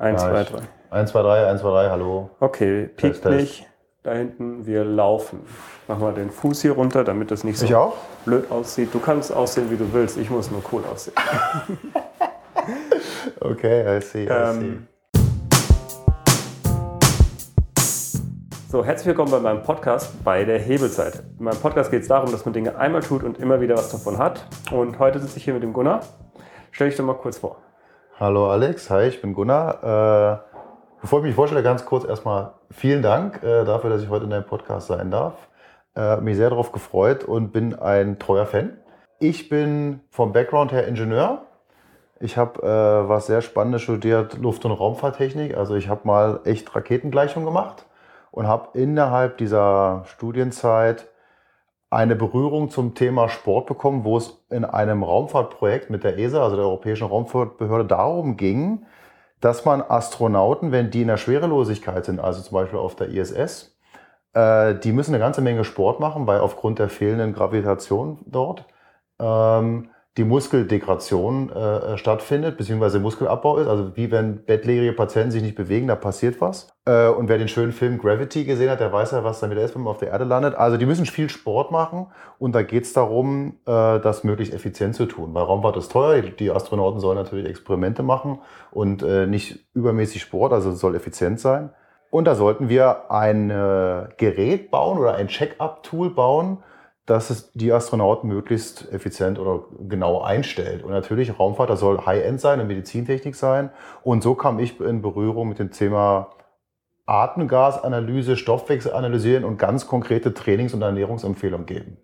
1, Ja, 2, ich- 3. 1, 2, 3, 1, 2, 3, hallo. Okay, piekt nicht. Da hinten, wir laufen. Mach mal den Fuß hier runter, damit das nicht so Ich auch? blöd aussieht. Du kannst aussehen, wie du willst. Ich muss nur cool aussehen. Okay, I see, I Ähm, So, herzlich willkommen bei meinem Podcast bei der Hebelzeit. In meinem Podcast geht es darum, dass man Dinge einmal tut und immer wieder was davon hat. Und heute sitze ich hier mit dem Gunnar. Stell dich doch mal kurz vor. Hallo Alex, hi, ich bin Gunnar. Äh, bevor ich mich vorstelle, ganz kurz erstmal vielen Dank äh, dafür, dass ich heute in deinem Podcast sein darf. Äh, mich sehr darauf gefreut und bin ein treuer Fan. Ich bin vom Background her Ingenieur. Ich habe äh, was sehr Spannendes studiert, Luft- und Raumfahrttechnik. Also ich habe mal echt Raketengleichung gemacht und habe innerhalb dieser Studienzeit eine Berührung zum Thema Sport bekommen, wo es in einem Raumfahrtprojekt mit der ESA, also der Europäischen Raumfahrtbehörde, darum ging, dass man Astronauten, wenn die in der Schwerelosigkeit sind, also zum Beispiel auf der ISS, äh, die müssen eine ganze Menge Sport machen, weil aufgrund der fehlenden Gravitation dort ähm, die Muskeldegradation äh, stattfindet, beziehungsweise Muskelabbau ist. Also wie wenn bettlägerige Patienten sich nicht bewegen, da passiert was. Äh, und wer den schönen Film Gravity gesehen hat, der weiß ja, was da wieder ist, wenn man auf der Erde landet. Also die müssen viel Sport machen und da geht es darum, äh, das möglichst effizient zu tun. Weil Raumfahrt ist teuer, die- die Astronauten sollen natürlich Experimente machen und äh, nicht übermäßig Sport, also es soll effizient sein. Und da sollten wir ein äh, Gerät bauen oder ein Check-up-Tool bauen, dass es die Astronauten möglichst effizient oder genau einstellt. Und natürlich Raumfahrt, das soll High-End sein, eine Medizintechnik sein. Und so kam ich in Berührung mit dem Thema Atemgasanalyse, Stoffwechsel analysieren und ganz konkrete Trainings- und Ernährungsempfehlungen geben.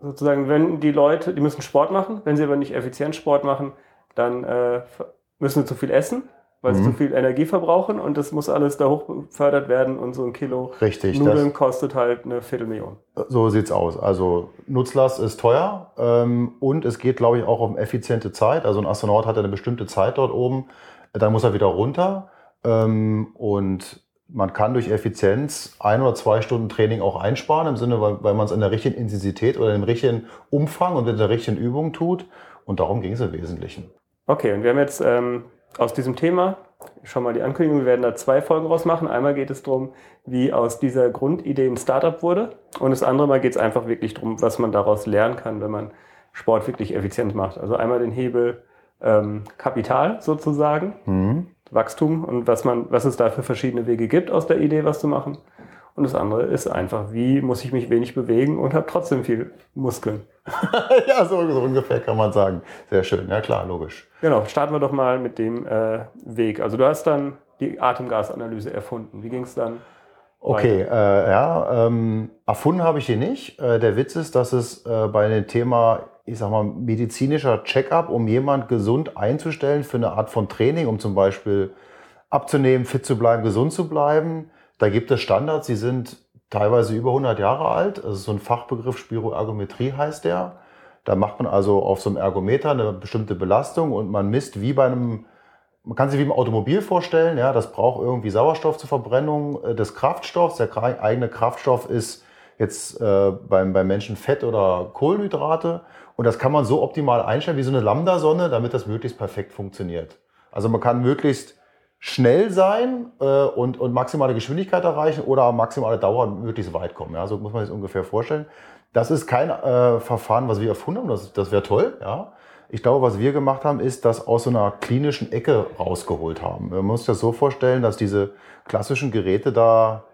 Sozusagen, wenn die Leute, die müssen Sport machen, wenn sie aber nicht effizient Sport machen, dann äh, müssen sie zu viel essen, weil sie Mhm. zu viel Energie verbrauchen und das muss alles da hoch befördert werden und so ein Kilo Richtig, Nudeln kostet halt eine Viertelmillion. so sieht's aus. Also Nutzlast ist teuer ähm, und es geht, glaube ich, auch um effiziente Zeit. Also ein Astronaut hat eine bestimmte Zeit dort oben, dann muss er wieder runter ähm, und man kann durch Effizienz ein oder zwei Stunden Training auch einsparen, im Sinne, weil, weil man es in der richtigen Intensität oder im richtigen Umfang und in der richtigen Übung tut. Und darum ging es im Wesentlichen. Okay, und wir haben jetzt ähm, aus diesem Thema schon mal die Ankündigung, wir werden da zwei Folgen rausmachen. Einmal geht es darum, wie aus dieser Grundidee ein Startup wurde. Und das andere Mal geht es einfach wirklich darum, was man daraus lernen kann, wenn man Sport wirklich effizient macht. Also einmal den Hebel ähm, Kapital sozusagen, Mhm. Wachstum und was man, was es da für verschiedene Wege gibt, aus der Idee was zu machen. Und das andere ist einfach, wie muss ich mich wenig bewegen und habe trotzdem viel Muskeln. ja, so, so ungefähr kann man sagen. Sehr schön, ja klar, logisch. Genau, starten wir doch mal mit dem äh, Weg. Also du hast dann die Atemgasanalyse erfunden. Wie ging es dann? Okay, äh, ja, ähm, erfunden habe ich die nicht. Äh, der Witz ist, dass es äh, bei dem Thema, ich sag mal, medizinischer Check-up, um jemand gesund einzustellen für eine Art von Training, um zum Beispiel abzunehmen, fit zu bleiben, gesund zu bleiben, da gibt es Standards, die sind teilweise über 100 Jahre alt. Das ist so ein Fachbegriff, Spiroergometrie heißt der. Da macht man also auf so einem Ergometer eine bestimmte Belastung und man misst wie bei einem man kann sich wie im Automobil vorstellen, ja, das braucht irgendwie Sauerstoff zur Verbrennung äh, des Kraftstoffs. Der eigene Kraftstoff ist jetzt äh, beim, beim Menschen Fett oder Kohlenhydrate. Und das kann man so optimal einstellen wie so eine Lambda-Sonne, damit das möglichst perfekt funktioniert. Also man kann möglichst schnell sein äh, und, und maximale Geschwindigkeit erreichen oder maximale Dauer möglichst weit kommen. Ja, so muss man sich das ungefähr vorstellen. Das ist kein äh, Verfahren, was wir erfunden haben. Das, das wäre toll, ja. Ich glaube, was wir gemacht haben, ist das aus so einer klinischen Ecke rausgeholt haben. Man muss sich das so vorstellen, dass diese klassischen Geräte da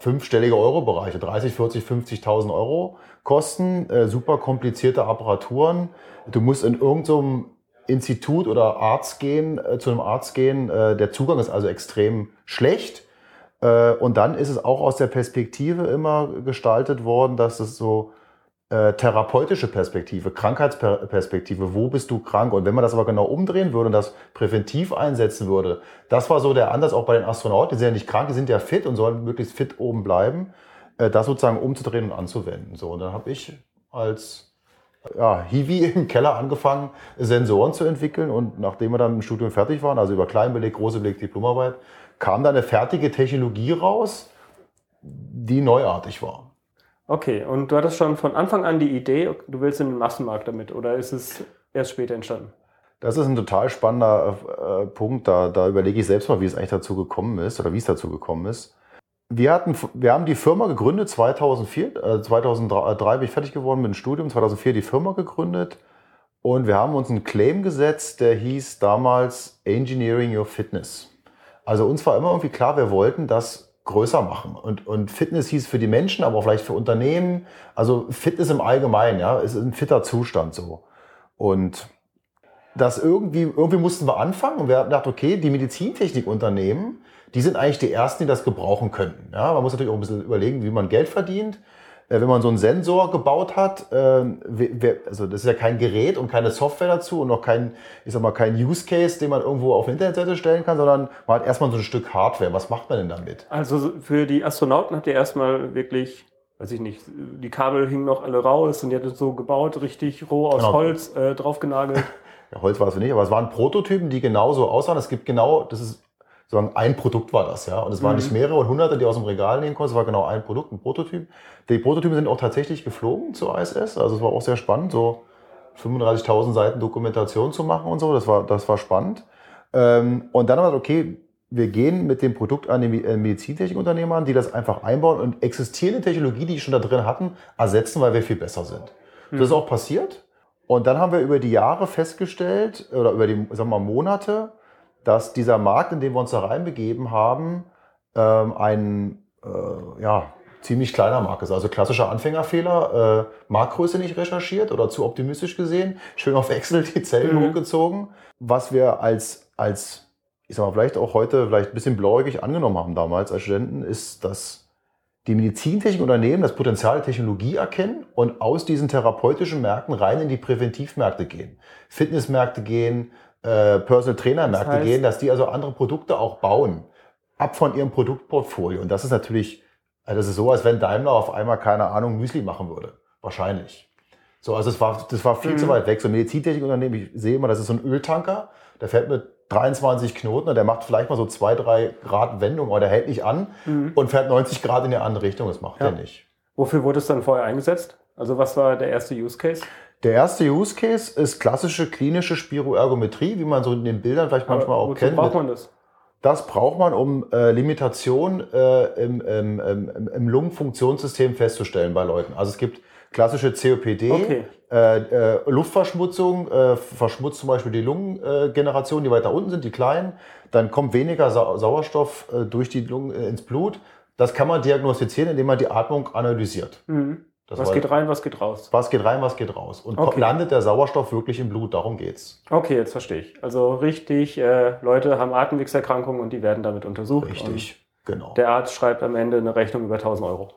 fünfstellige Euro-Bereiche, 30, 40, 50.000 Euro kosten, äh, super komplizierte Apparaturen. Du musst in irgendeinem Institut oder Arzt gehen, äh, zu einem Arzt gehen. Äh, der Zugang ist also extrem schlecht. Äh, und dann ist es auch aus der Perspektive immer gestaltet worden, dass es so äh, therapeutische Perspektive, Krankheitsperspektive, wo bist du krank? Und wenn man das aber genau umdrehen würde und das präventiv einsetzen würde, das war so der Ansatz auch bei den Astronauten, die sind ja nicht krank, die sind ja fit und sollen möglichst fit oben bleiben, äh, das sozusagen umzudrehen und anzuwenden. So, und dann habe ich als ja, Hiwi im Keller angefangen, Sensoren zu entwickeln und nachdem wir dann im Studium fertig waren, also über Kleinbeleg, große Beleg, Diplomarbeit, kam dann eine fertige Technologie raus, die neuartig war. Okay, und du hattest schon von Anfang an die Idee, du willst in den Massenmarkt damit oder ist es erst später entstanden? Das ist ein total spannender äh, Punkt. Da, da überlege ich selbst mal, wie es eigentlich dazu gekommen ist oder wie es dazu gekommen ist. Wir, hatten, wir haben die Firma gegründet 2004. Äh, 2003 bin ich fertig geworden mit dem Studium. 2004 die Firma gegründet. Und wir haben uns einen Claim gesetzt, der hieß damals Engineering Your Fitness. Also uns war immer irgendwie klar, wir wollten das größer machen. Und, und Fitness hieß für die Menschen, aber auch vielleicht für Unternehmen. Also Fitness im Allgemeinen, ja, ist ein fitter Zustand so. Und das irgendwie, irgendwie mussten wir anfangen und wir haben gedacht, okay, die Medizintechnikunternehmen, die sind eigentlich die ersten, die das gebrauchen könnten. Ja, man muss natürlich auch ein bisschen überlegen, wie man Geld verdient. Äh, wenn man so einen Sensor gebaut hat, äh, also das ist ja kein Gerät und keine Software dazu und auch kein, ich sag mal, kein Use Case, den man irgendwo auf eine Internetseite stellen kann, sondern man hat erstmal so ein Stück Hardware. Was macht man denn damit? Also für die Astronauten habt ihr erstmal wirklich weiß ich nicht, die Kabel hingen noch alle raus und die hat es so gebaut, richtig roh aus genau. Holz äh, draufgenagelt. Ja, Holz war es nicht, aber es waren Prototypen, die genauso aussahen. Es gibt genau, das ist sozusagen ein Produkt war das, ja. Und es waren mhm. nicht mehrere und hunderte, die aus dem Regal nehmen konnten. Es war genau ein Produkt, ein Prototyp. Die Prototypen sind auch tatsächlich geflogen zur ISS. Also es war auch sehr spannend, so 35.000 Seiten Dokumentation zu machen und so. Das war, das war spannend. Ähm, und dann haben wir gesagt, okay, wir gehen mit dem Produkt an die äh, Medizintechnikunternehmen an, die das einfach einbauen und existierende Technologie, die die schon da drin hatten, ersetzen, weil wir viel besser sind. Mhm. Das ist auch passiert. Und dann haben wir über die Jahre festgestellt, oder über die sagen wir mal, Monate, dass dieser Markt, in den wir uns da reinbegeben haben, ähm, ein äh, ja, ziemlich kleiner Markt ist. Also klassischer Anfängerfehler, äh, Marktgröße nicht recherchiert oder zu optimistisch gesehen, schön auf Excel die Zellen mhm. hochgezogen. Was wir als, als, ich sag mal, vielleicht auch heute vielleicht ein bisschen blauäugig angenommen haben damals als Studenten, ist, dass die Medizintechnikunternehmen das Potenzial der Technologie erkennen und aus diesen therapeutischen Märkten rein in die Präventivmärkte gehen. Fitnessmärkte gehen, äh, Personal Trainer das heißt, gehen, dass die also andere Produkte auch bauen. Ab von ihrem Produktportfolio. Und das ist natürlich, also das ist so, als wenn Daimler auf einmal, keine Ahnung, Müsli machen würde. Wahrscheinlich. So, also das war, das war viel mhm. zu weit weg. So ein Medizintechnikunternehmen, ich sehe immer, das ist so ein Öltanker, der fährt mit 23 Knoten und der macht vielleicht mal so zwei, drei Grad Wendung, aber der hält nicht an mhm. und fährt 90 Grad in die andere Richtung. Das macht ja. er nicht. Wofür wurde es dann vorher eingesetzt? Also was war der erste Use Case? Der erste Use Case ist klassische klinische Spiroergometrie, wie man so in den Bildern vielleicht manchmal Aber auch kennt. braucht man das? Das braucht man, um äh, Limitation äh, im, im, im, im Lungenfunktionssystem festzustellen bei Leuten. Also es gibt klassische COPD, okay. äh, äh, Luftverschmutzung, äh, verschmutzt zum Beispiel die Lungengeneration, die weiter unten sind, die kleinen. Dann kommt weniger Sa Sauerstoff äh, durch die Lungen äh, ins Blut. Das kann man diagnostizieren, indem man die Atmung analysiert. Mhm. Das was geht rein, was geht raus? Was geht rein, was geht raus? Und okay. landet der Sauerstoff wirklich im Blut? Darum geht's. Okay, jetzt verstehe ich. Also richtig, äh, Leute haben Atemwegserkrankungen und die werden damit untersucht. Richtig, genau. Der Arzt schreibt am Ende eine Rechnung über 1000 Euro.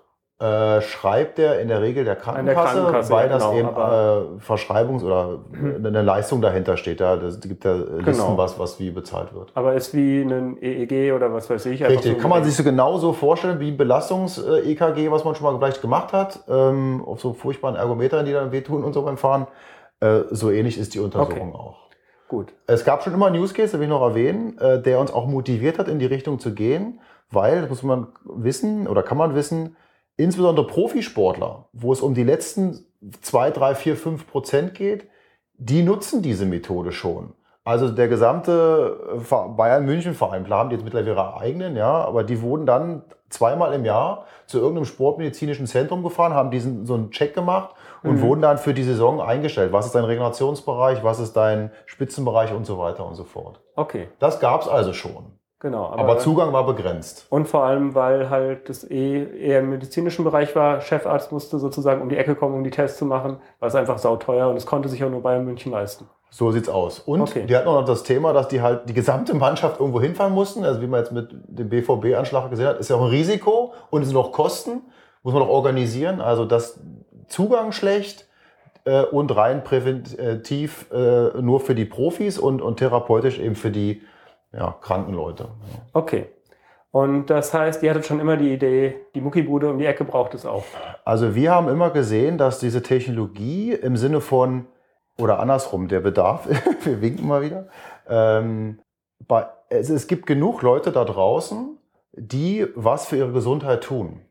Äh, schreibt er in der Regel der Krankenkasse, der Krankenkasse weil das genau, eben äh, Verschreibungs- oder eine Leistung dahinter steht. Da das gibt ja Listen, genau. was, was wie bezahlt wird. Aber ist wie ein EEG oder was weiß ich. Richtig, so kann man sich so genauso vorstellen wie ein Belastungs-EKG, was man schon mal vielleicht gemacht hat, ähm, auf so furchtbaren Ergometern, die dann wehtun und so beim Fahren. Äh, so ähnlich ist die Untersuchung okay. auch. Gut. Es gab schon immer einen Use Case, will ich noch erwähnen, äh, der uns auch motiviert hat, in die Richtung zu gehen, weil, das muss man wissen oder kann man wissen, insbesondere Profisportler, wo es um die letzten zwei, drei, vier, fünf Prozent geht, die nutzen diese Methode schon. Also der gesamte äh, Bayern München Verein, klar haben die jetzt mittlerweile ihre eigenen, ja, aber die wurden dann zweimal im Jahr zu irgendeinem sportmedizinischen Zentrum gefahren, haben diesen so einen Check gemacht und mhm. wurden dann für die Saison eingestellt. Was ist dein Regenerationsbereich, was ist dein Spitzenbereich und so weiter und so fort. Okay. Das gab's also schon. Genau. Aber, aber, Zugang war begrenzt. Und vor allem, weil halt das eh eher im medizinischen Bereich war. Chefarzt musste sozusagen um die Ecke kommen, um die Tests zu machen, weil es einfach sauteuer und es konnte sich auch nur Bayern München leisten. So sieht's aus. Und okay. die hatten auch noch das Thema, dass die halt die gesamte Mannschaft irgendwo hinfahren mussten. Also wie man jetzt mit dem BVB-Anschlag gesehen hat, ist ja auch ein Risiko und es sind auch Kosten, muss man auch organisieren. Also das Zugang schlecht äh, und rein präventiv äh, nur für die Profis und, und therapeutisch eben für die ja, kranken Leute. Ja. Okay. Und das heißt, ihr hattet schon immer die Idee, die Muckibude um die Ecke braucht es auch. Also wir haben immer gesehen, dass diese Technologie im Sinne von, oder andersrum, der Bedarf, wir winken mal wieder, ähm, bei, es, es gibt genug Leute da draußen, die was für ihre Gesundheit tun.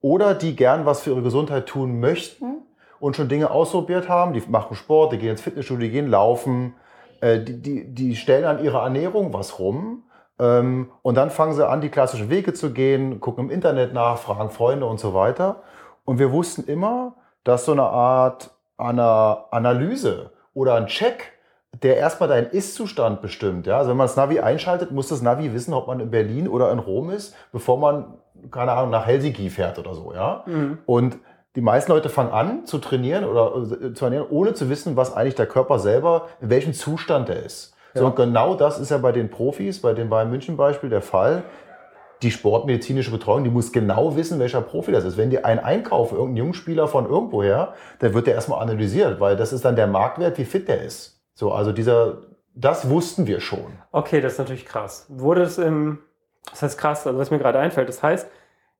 Oder die gern was für ihre Gesundheit tun möchten und schon Dinge ausprobiert haben. Die machen Sport, die gehen ins Fitnessstudio, die gehen laufen, Äh, die, die, die stellen an ihrer Ernährung was rum. Ähm, und dann fangen sie an, die klassischen Wege zu gehen, gucken im Internet nach, fragen Freunde und so weiter. Und wir wussten immer, dass so eine Art einer Analyse oder ein Check, der erstmal deinen Ist-Zustand bestimmt. Ja? Also wenn man das Navi einschaltet, muss das Navi wissen, ob man in Berlin oder in Rom ist, bevor man, keine Ahnung, nach Helsinki fährt oder so. Ja? Mhm. Und die meisten Leute fangen an zu trainieren oder äh, zu ernähren, ohne zu wissen, was eigentlich der Körper selber, in welchem Zustand er ist. Ja. So, und genau das ist ja bei den Profis, bei dem Bayern München Beispiel der Fall. Die sportmedizinische Betreuung, die muss genau wissen, welcher Profi das ist. Wenn die einen einkaufen, irgendein Jungspieler von irgendwoher, dann wird der erstmal analysiert, weil das ist dann der Marktwert, wie fit der ist. So, also dieser, das wussten wir schon. Okay, das ist natürlich krass. Wurde es im, das heißt krass, also was mir gerade einfällt, das heißt,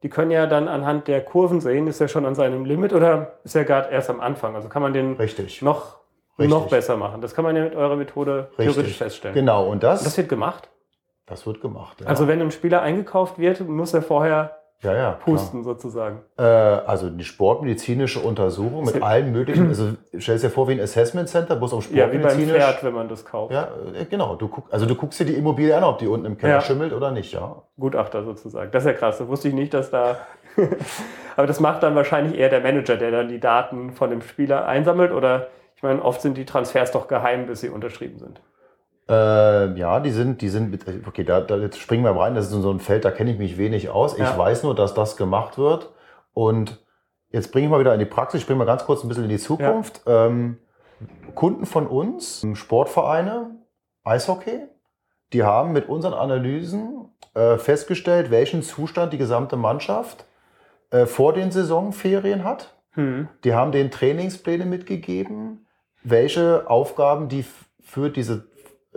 die können ja dann anhand der Kurven sehen, ist er schon an seinem Limit oder ist er gerade erst am Anfang? Also kann man den Richtig. noch Richtig. noch besser machen. Das kann man ja mit eurer Methode Richtig. theoretisch feststellen. Genau, und das, und das wird gemacht? Das wird gemacht. Ja. Also wenn ein Spieler eingekauft wird, muss er vorher ja, ja, pusten klar. sozusagen. Äh, also die sportmedizinische Untersuchung mit allen möglichen, also stell dir vor wie ein Assessment Center, bloß um sportmedizinisch. Ja, wie beim Pferd, wenn man das kauft. Ja, äh, genau. Du guck, also du guckst dir die Immobilie an, ob die unten im Keller ja. schimmelt oder nicht, ja. Gutachter sozusagen. Das ist ja krass. Das wusste ich nicht, dass da. Aber das macht dann wahrscheinlich eher der Manager, der dann die Daten von dem Spieler einsammelt oder ich meine, oft sind die Transfers doch geheim, bis sie unterschrieben sind. Äh, ja, die sind, die sind, okay, da, da jetzt springen wir rein, das ist so ein Feld, da kenne ich mich wenig aus. Ja. Ich weiß nur, dass das gemacht wird. Und jetzt bringe ich mal wieder in die Praxis, springen wir ganz kurz ein bisschen in die Zukunft. Ja. Ähm, Kunden von uns, Sportvereine, Eishockey, die haben mit unseren Analysen äh, festgestellt, welchen Zustand die gesamte Mannschaft äh, vor den Saisonferien hat. Hm. Die haben den Trainingspläne mitgegeben, welche Aufgaben die für diese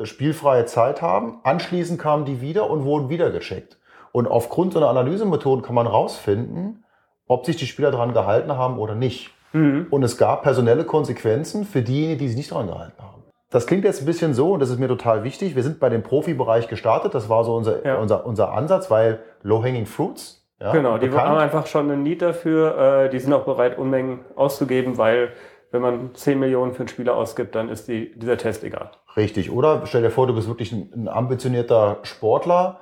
spielfreie Zeit haben. Anschließend kamen die wieder und wurden wieder gecheckt. Und aufgrund so einer Analysemethode kann man rausfinden, ob sich die Spieler daran gehalten haben oder nicht. Mhm. Und es gab personelle Konsequenzen für diejenigen, die sich nicht daran gehalten haben. Das klingt jetzt ein bisschen so, und das ist mir total wichtig. Wir sind bei dem Profibereich gestartet. Das war so unser, ja. unser, unser Ansatz, weil Low-Hanging Fruits. Ja, genau, die bekannt. haben einfach schon einen Need dafür. Äh, die sind auch bereit, Unmengen auszugeben, weil wenn man 10 Millionen für einen Spieler ausgibt, dann ist die, dieser Test egal. Richtig, oder? Stell dir vor, du bist wirklich ein, ein ambitionierter Sportler.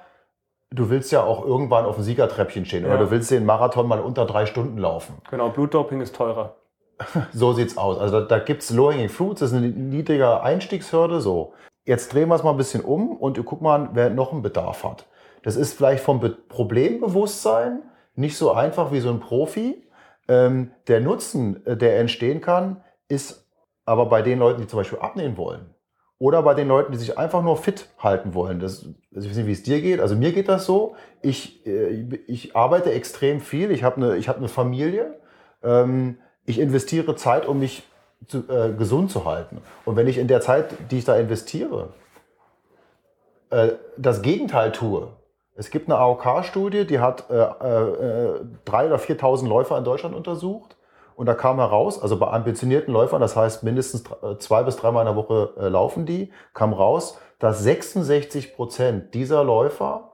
Du willst ja auch irgendwann auf dem Siegertreppchen stehen ja. oder du willst den Marathon mal unter drei Stunden laufen. Genau, Blutdoping ist teurer. so sieht's aus. Also da, da gibt's Low-Hanging Fruits, das ist eine niedrige Einstiegshürde. So, jetzt drehen wir es mal ein bisschen um und guck mal, wer noch einen Bedarf hat. Das ist vielleicht vom Be Problembewusstsein nicht so einfach wie so ein Profi, ähm, der Nutzen, äh, der entstehen kann, ist aber bei den Leuten, die zum Beispiel abnehmen wollen. Oder bei den Leuten, die sich einfach nur fit halten wollen. Das, also ich weiß nicht, wie es dir geht. Also mir geht das so. Ich, äh, ich arbeite extrem viel. Ich habe eine, hab eine Familie. Ähm, ich investiere Zeit, um mich zu, äh, gesund zu halten. Und wenn ich in der Zeit, die ich da investiere, äh, das Gegenteil tue, es gibt eine AOK-Studie, die hat äh, äh, 3.000 oder 4.000 Läufer in Deutschland untersucht. Und da kam heraus, also bei ambitionierten Läufern, das heißt mindestens äh, zwei bis dreimal in der Woche äh, laufen die, kam raus, dass 66 Prozent dieser Läufer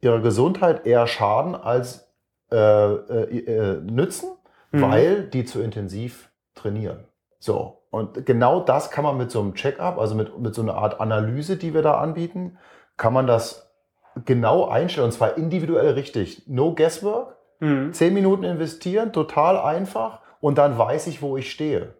ihrer Gesundheit eher schaden als äh, äh, äh, nützen, mhm. weil die zu intensiv trainieren. So. Und genau das kann man mit so einem Check-up, also mit, mit so einer Art Analyse, die wir da anbieten, kann man das genau einstellen und zwar individuell richtig. No guesswork. Mhm. Zehn Minuten investieren, total einfach und dann weiß ich, wo ich stehe.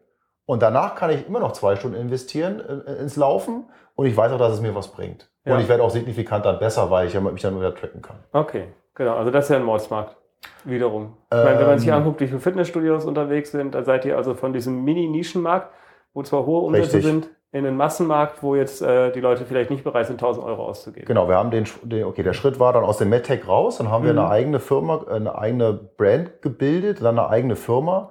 Und danach kann ich immer noch zwei Stunden investieren äh, ins Laufen und ich weiß auch, dass es mir was bringt. Ja. Und ich werde auch signifikant dann besser, weil ich mich dann wieder tracken kann. Okay, genau. Also das ist ja ein Mordsmarkt. Wiederum. Ich meine, wenn man sich ähm. anguckt, wie viele Fitnessstudios unterwegs sind, da seid ihr also von diesem Mini-Nischenmarkt, wo zwar hohe Umsätze Richtig. sind, in den Massenmarkt, wo jetzt äh, die Leute vielleicht nicht bereit sind, 1000 Euro auszugeben. Genau, wir haben den, den, okay, der Schritt war dann aus dem MedTech raus, dann haben mhm. wir eine eigene Firma, eine eigene Brand gebildet, dann eine eigene Firma,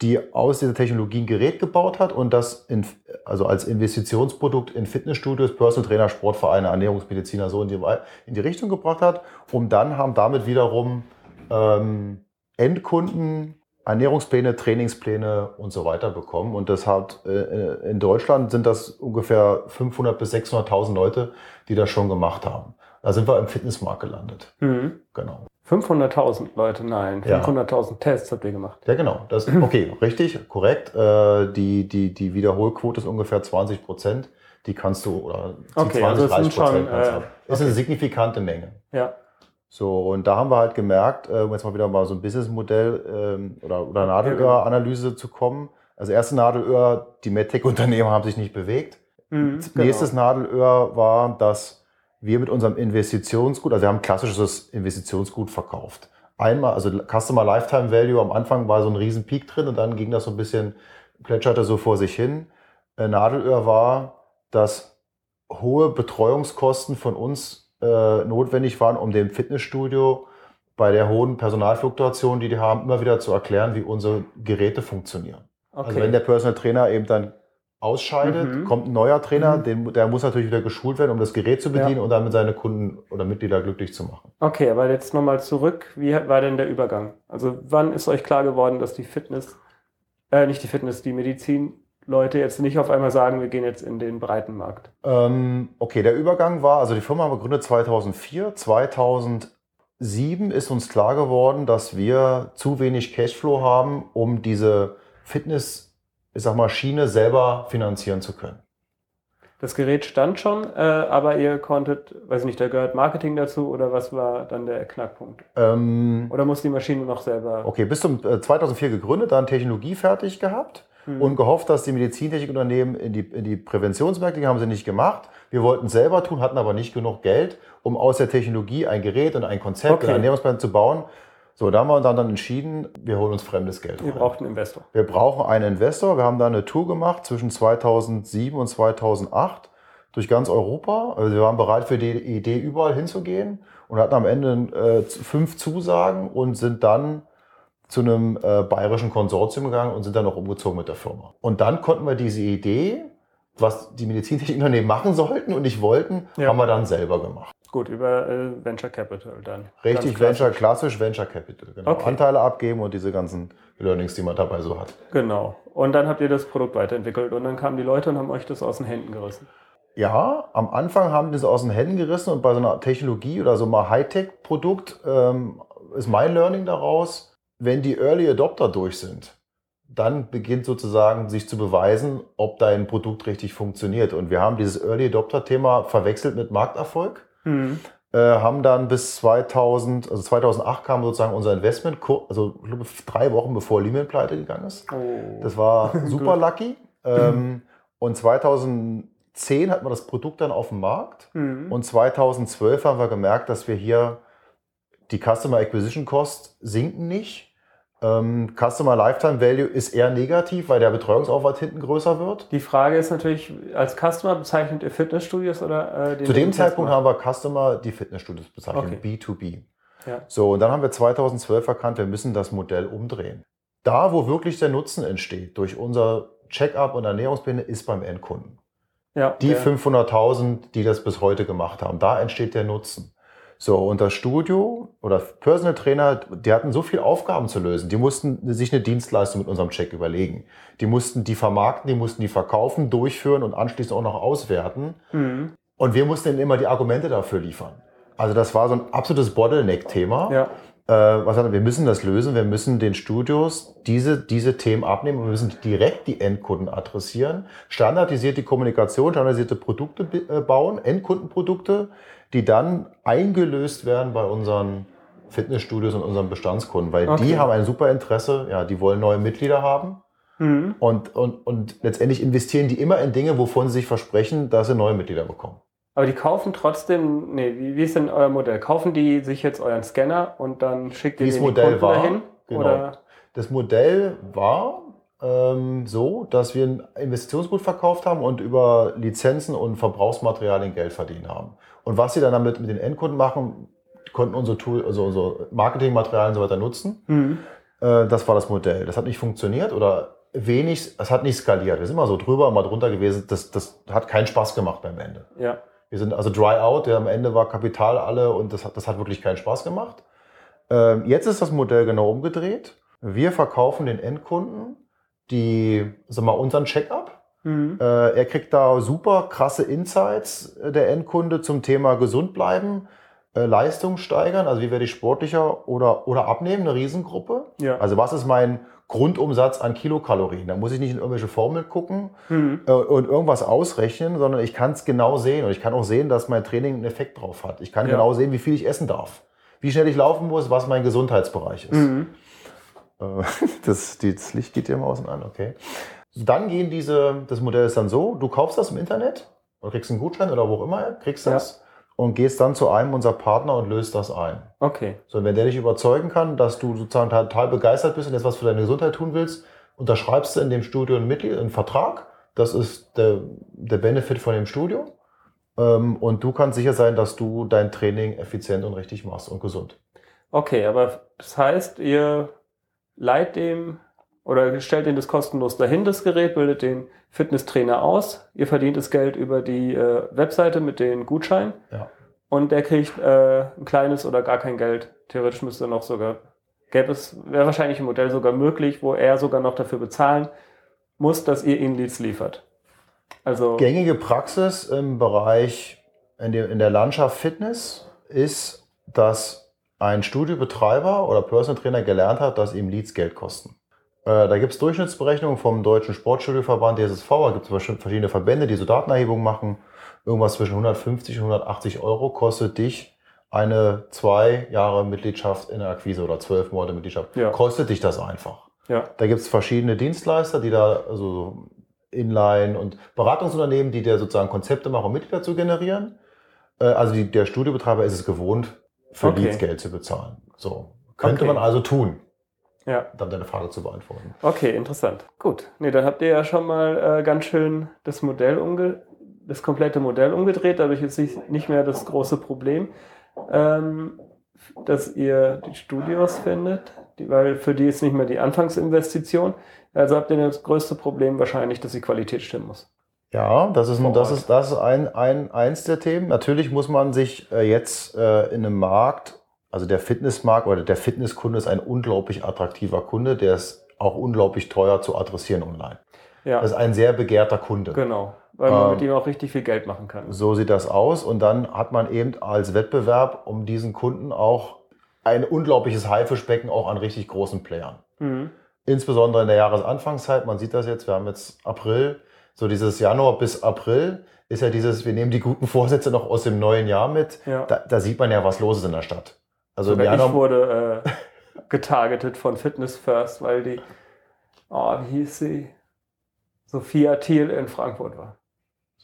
die aus dieser Technologie ein Gerät gebaut hat und das in, also als Investitionsprodukt in Fitnessstudios, Personal Trainer, Sportvereine, Ernährungsmediziner so in die, in die Richtung gebracht hat, um dann haben damit wiederum ähm, Endkunden Ernährungspläne, Trainingspläne und so weiter bekommen. Und das hat äh, in Deutschland sind das ungefähr 500 bis 600.000 Leute, die das schon gemacht haben. Da sind wir im Fitnessmarkt gelandet. Mhm. Genau. 500.000 Leute, nein, 500.000 ja. Tests habt ihr gemacht. Ja, genau. Das, okay, richtig, korrekt. Äh, die, die, die Wiederholquote ist ungefähr 20 Prozent. Die kannst du, oder okay, 20, also 30 Prozent schon, äh, ab. Ist okay. eine signifikante Menge. Ja. So, und da haben wir halt gemerkt, äh, um jetzt mal wieder mal so ein Businessmodell ähm, oder, oder Nadelöhr-Analyse zu kommen. Also erste Nadelöhr, die MedTech-Unternehmen haben sich nicht bewegt. Mhm, genau. Nächstes Nadelöhr war, dass wir mit unserem Investitionsgut, also wir haben klassisches Investitionsgut verkauft. Einmal, also Customer Lifetime Value, am Anfang war so ein riesen Peak drin und dann ging das so ein bisschen, plätscherte so vor sich hin. Äh, Nadelöhr war, dass hohe Betreuungskosten von uns äh, notwendig waren, um dem Fitnessstudio bei der hohen Personalfluktuation, die die haben, immer wieder zu erklären, wie unsere Geräte funktionieren. Also okay. Also wenn der Personal Trainer eben dann ausscheidet, mhm. kommt ein neuer Trainer, mhm. den, der muss natürlich wieder geschult werden, um das Gerät zu bedienen ja. und damit seine Kunden oder Mitglieder glücklich zu machen. Okay, aber jetzt nochmal zurück. Wie war denn der Übergang? Also wann ist euch klar geworden, dass die Fitness, äh, nicht die Fitness, die Medizin Leute jetzt nicht auf einmal sagen, wir gehen jetzt in den breiten Markt? Ähm, okay, der Übergang war, also die Firma haben wir gegründet 2004. 2007 ist uns klar geworden, dass wir zu wenig Cashflow haben, um diese Fitness ich sag mal, Schiene selber finanzieren zu können. Das Gerät stand schon, äh, aber ihr konntet, weiß ich nicht, da gehört Marketing dazu oder was war dann der Knackpunkt? Ähm, oder muss die Maschine noch selber? Okay, bis zum äh, 2004 gegründet, dann Technologie fertig gehabt mhm. und gehofft, dass die Medizintechnikunternehmen in die, in die Präventionsmärkte gehen, haben sie nicht gemacht. Wir wollten es selber tun, hatten aber nicht genug Geld, um aus der Technologie ein Gerät und ein Konzept okay. und einen Ernährungsplan zu bauen, so, da haben wir dann, dann entschieden, wir holen uns fremdes Geld. Wir brauchen einen Investor. Wir brauchen einen Investor. Wir haben da eine Tour gemacht zwischen 2007 und 2008 durch ganz Europa. Also wir waren bereit für die Idee überall hinzugehen und hatten am Ende äh, fünf Zusagen und sind dann zu einem äh, bayerischen Konsortium gegangen und sind dann noch umgezogen mit der Firma. Und dann konnten wir diese Idee, was die Medizintechnikunternehmen machen sollten und nicht wollten, ja. haben wir dann selber gemacht. Gut, über äh, Venture Capital dann. Richtig, klassisch. Venture, klassisch Venture Capital, genau. Okay. Anteile abgeben und diese ganzen Learnings, die man dabei so hat. Genau. Und dann habt ihr das Produkt weiterentwickelt und dann kamen die Leute und haben euch das aus den Händen gerissen. Ja, am Anfang haben die das aus den Händen gerissen und bei so einer Technologie oder so mal Hightech-Produkt ähm, ist mein Learning daraus, wenn die Early Adopter durch sind, dann beginnt sozusagen sich zu beweisen, ob dein Produkt richtig funktioniert. Und wir haben dieses Early Adopter-Thema verwechselt mit Markterfolg. Mhm. Äh, haben dann bis 2000, also 2008 kam sozusagen unser Investment, also ich glaube, drei Wochen bevor Lehman pleite gegangen ist. Oh. Das war super lucky. Ähm, und 2010 hatten wir das Produkt dann auf dem Markt. Mhm. Und 2012 haben wir gemerkt, dass wir hier die Customer Acquisition Cost sinken nicht. Ähm, Customer Lifetime Value ist eher negativ, weil der Betreuungsaufwand hinten größer wird. Die Frage ist natürlich, als Customer bezeichnet ihr Fitnessstudios oder äh, den Zu dem Zeitpunkt haben wir Customer die Fitnessstudios bezeichnet, okay. B2B. Ja. So, und dann haben wir 2012 erkannt, wir müssen das Modell umdrehen. Da, wo wirklich der Nutzen entsteht, durch unser Check-up und Ernährungspläne, ist beim Endkunden. Ja, die 500.000, die das bis heute gemacht haben, da entsteht der Nutzen. So, und das Studio oder Personal Trainer, die hatten so viel Aufgaben zu lösen. Die mussten sich eine Dienstleistung mit unserem Check überlegen. Die mussten die vermarkten, die mussten die verkaufen, durchführen und anschließend auch noch auswerten. Mhm. Und wir mussten ihnen immer die Argumente dafür liefern. Also das war so ein absolutes Bottleneck-Thema. Ja. Äh, was hat, wir müssen das lösen, wir müssen den Studios diese, diese Themen abnehmen und wir müssen direkt die Endkunden adressieren, standardisierte Kommunikation, standardisierte Produkte äh, bauen, Endkundenprodukte, die dann eingelöst werden bei unseren Fitnessstudios und unseren Bestandskunden, weil okay. die haben ein super Interesse, ja, die wollen neue Mitglieder haben. Mhm. Und, und, und letztendlich investieren die immer in Dinge, wovon sie sich versprechen, dass sie neue Mitglieder bekommen. Aber die kaufen trotzdem, nee, wie, wie ist denn euer Modell? Kaufen die sich jetzt euren Scanner und dann schickt ihr den Modell war, dahin? Genau. Oder? Das Modell war ähm, so, dass wir ein Investitionsgut verkauft haben und über Lizenzen und Verbrauchsmaterialien Geld verdient haben. Und was sie dann damit mit den Endkunden machen, konnten unsere Tool, also unsere Marketingmaterialien und so weiter nutzen. Mhm. Äh, das war das Modell. Das hat nicht funktioniert oder wenig, es hat nicht skaliert. Wir sind immer so drüber, mal drunter gewesen. Das, das hat keinen Spaß gemacht beim Ende. Ja. Wir sind also dry out, der am Ende war Kapital alle und das hat, das hat wirklich keinen Spaß gemacht. Ähm, jetzt ist das Modell genau umgedreht. Wir verkaufen den Endkunden die, sag mal, unseren Check-up Mhm. Äh, er kriegt da super krasse Insights, äh, der Endkunde, zum Thema gesund bleiben. äh, Leistung steigern? Also wie werde ich sportlicher oder, oder abnehmen, eine Riesengruppe? Ja. Also was ist mein Grundumsatz an Kilokalorien? Da muss ich nicht in irgendwelche Formeln gucken Mhm. äh, und irgendwas ausrechnen, sondern ich kann es genau sehen. Und ich kann auch sehen, dass mein Training einen Effekt drauf hat. Ich kann Ja. genau sehen, wie viel ich essen darf. Wie schnell ich laufen muss, was mein Gesundheitsbereich ist. Mhm. Das, das Licht geht dir im Außen an, okay. Dann gehen diese, das Modell ist dann so, du kaufst das im Internet oder kriegst einen Gutschein oder wo auch immer, kriegst Ja. das und gehst dann zu einem unserer Partner und löst das ein. Okay. So, und wenn der dich überzeugen kann, dass du sozusagen total begeistert bist und jetzt was für deine Gesundheit tun willst, unterschreibst du in dem Studio ein Mitglied, einen Vertrag. Das ist der, der Benefit von dem Studio. Ähm, Und du kannst sicher sein, dass du dein Training effizient und richtig machst und gesund. Okay, aber das heißt, ihr leiht dem oder stellt den das kostenlos dahin, das Gerät, bildet den Fitnesstrainer aus, ihr verdient das Geld über die äh, Webseite mit den Gutscheinen Ja. und der kriegt äh, ein kleines oder gar kein Geld. Theoretisch müsste noch sogar, gäbe es, wäre wahrscheinlich ein Modell sogar möglich, wo er sogar noch dafür bezahlen muss, dass ihr ihn Leads liefert. Also, Gängige Praxis im Bereich, in, dem, in der Landschaft Fitness ist, dass ein Studiobetreiber oder Personal Trainer gelernt hat, dass ihm Leads Geld kosten. Äh, Da gibt es Durchschnittsberechnungen vom Deutschen Sportstudioverband, DSSV, da gibt es verschiedene Verbände, die so Datenerhebungen machen. Irgendwas zwischen 150 und 180 Euro kostet dich eine zwei Jahre Mitgliedschaft in der Akquise oder zwölf Monate Mitgliedschaft. Ja. Kostet dich das einfach. ja, Da gibt es verschiedene Dienstleister, die da, also Inline und Beratungsunternehmen, die dir sozusagen Konzepte machen, um Mitglieder zu generieren. Äh, Also die, der Studiobetreiber ist es gewohnt, für Okay. Leads Geld zu bezahlen. So. Könnte Okay. man also tun, ja. um deine Frage zu beantworten. Okay, interessant. Gut. Nee, dann habt ihr ja schon mal äh, ganz schön das Modell umge das komplette Modell umgedreht. Dadurch ist nicht nicht mehr das große Problem, ähm, dass ihr die Studios findet, die, weil für die ist nicht mehr die Anfangsinvestition. Also habt ihr das größte Problem wahrscheinlich, dass die Qualität stimmen muss. Ja, das ist, ein, das ist, das ist ein, ein, eins der Themen. Natürlich muss man sich äh, jetzt äh, in einem Markt, also der Fitnessmarkt oder der Fitnesskunde ist ein unglaublich attraktiver Kunde, der ist auch unglaublich teuer zu adressieren online. Ja, Das ist ein sehr begehrter Kunde. genau. Weil man Ähm, mit ihm auch richtig viel Geld machen kann. So sieht das aus. Und dann hat man eben als Wettbewerb um diesen Kunden auch ein unglaubliches Haifischbecken auch an richtig großen Playern. Mhm. Insbesondere in der Jahresanfangszeit, man sieht das jetzt, wir haben jetzt April, so dieses Januar bis April ist ja dieses, wir nehmen die guten Vorsätze noch aus dem neuen Jahr mit. Ja. Da, da sieht man ja, was los ist in der Stadt. Also im Sogar ich Januar, wurde äh, getargetet von Fitness First, weil die, oh, wie hieß sie? Sophia Thiel in Frankfurt war.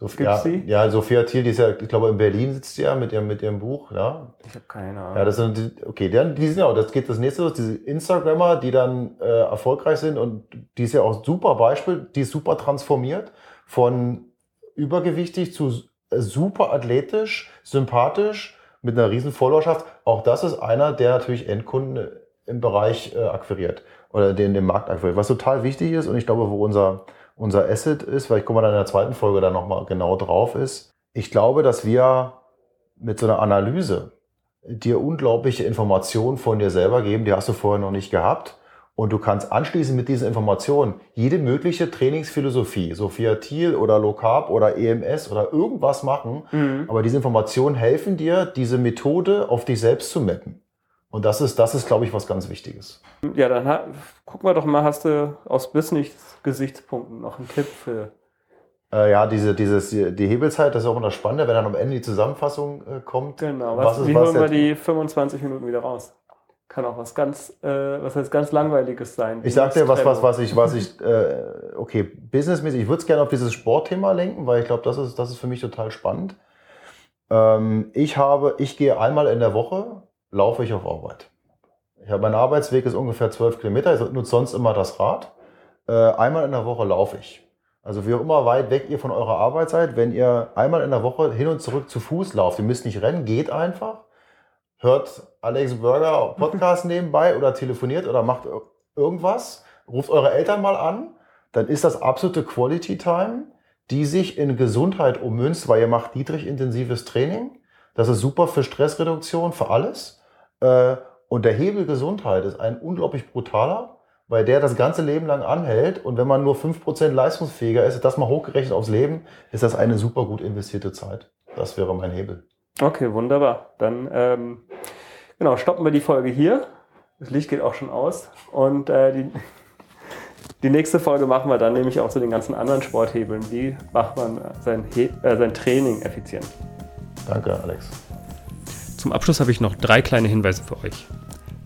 Sophia, gibt's die? ja, Sophia Thiel, die ist ja, ich glaube, in Berlin sitzt sie ja mit ihrem, mit ihrem Buch, ja. Ich habe keine Ahnung. Ja, das sind okay, die, die sind ja auch, das geht das nächste los, diese Instagrammer, die dann äh, erfolgreich sind und die ist ja auch ein super Beispiel, die ist super transformiert von übergewichtig zu äh, super athletisch, sympathisch, mit einer riesen Followerschaft. Auch das ist einer, der natürlich Endkunden im Bereich äh, akquiriert oder den den Markt akquiriert. Was total wichtig ist und ich glaube, wo unser, unser Asset ist, weil ich komme dann in der zweiten Folge dann nochmal genau drauf ist, ich glaube, dass wir mit so einer Analyse dir unglaubliche Informationen von dir selber geben, die hast du vorher noch nicht gehabt. Und du kannst anschließend mit diesen Informationen jede mögliche Trainingsphilosophie, Sophia Thiel oder Low Carb oder EMS oder irgendwas machen. Mhm. Aber diese Informationen helfen dir, diese Methode auf dich selbst zu mappen. Und das ist, das ist, glaube ich, was ganz Wichtiges. Ja, dann ha- gucken wir doch mal, hast du aus Business-Gesichtspunkten noch einen Tipp für. Äh, ja, diese, dieses, die Hebelzeit, das ist auch immer das Spannende, wenn dann am Ende die Zusammenfassung äh, kommt. Genau, Was was, ist- wie was holen wir die 25 Minuten wieder raus? Kann auch was ganz, äh, was heißt ganz langweiliges sein. Ich sag dir was, was, was ich, was ich, äh, okay, businessmäßig, ich würde es gerne auf dieses Sportthema lenken, weil ich glaube, das ist, das ist für mich total spannend. Ähm, ich habe, ich gehe einmal in der Woche, laufe ich auf Arbeit. Habe, mein Arbeitsweg ist ungefähr 12 Kilometer, ich nutze sonst immer das Rad. Äh, einmal in der Woche laufe ich. Also wie auch immer weit weg ihr von eurer Arbeit seid, wenn ihr einmal in der Woche hin und zurück zu Fuß lauft, ihr müsst nicht rennen, geht einfach, hört Alex Burger Podcast nebenbei oder telefoniert oder macht ir- irgendwas, ruft eure Eltern mal an, dann ist das absolute Quality Time, die sich in Gesundheit ummünzt, weil ihr macht niedrig intensives Training. Das ist super für Stressreduktion, für alles. Äh, Und der Hebel Gesundheit ist ein unglaublich brutaler, weil der das ganze Leben lang anhält. Und wenn man nur 5% leistungsfähiger ist, das mal hochgerechnet aufs Leben, ist das eine super gut investierte Zeit. Das wäre mein Hebel. Okay, wunderbar. Dann ähm, genau, stoppen wir die Folge hier. Das Licht geht auch schon aus. Und äh, die, die nächste Folge machen wir dann nämlich auch zu den ganzen anderen Sporthebeln. Wie macht man sein, He äh, sein Training effizient? Danke, Alex. Zum Abschluss habe ich noch drei kleine Hinweise für euch.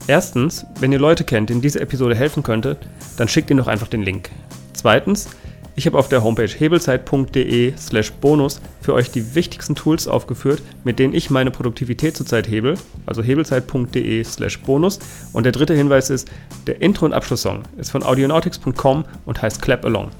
Erstens, wenn ihr Leute kennt, denen diese Episode helfen könnte, dann schickt ihnen doch einfach den Link. Zweitens, ich habe auf der Homepage hebelzeit.de/slash bonus für euch die wichtigsten Tools aufgeführt, mit denen ich meine Produktivität zurzeit hebel, also hebelzeit.de/slash bonus. Und der dritte Hinweis ist, der Intro- und Abschlusssong ist von audionautics.com und heißt Clap Along.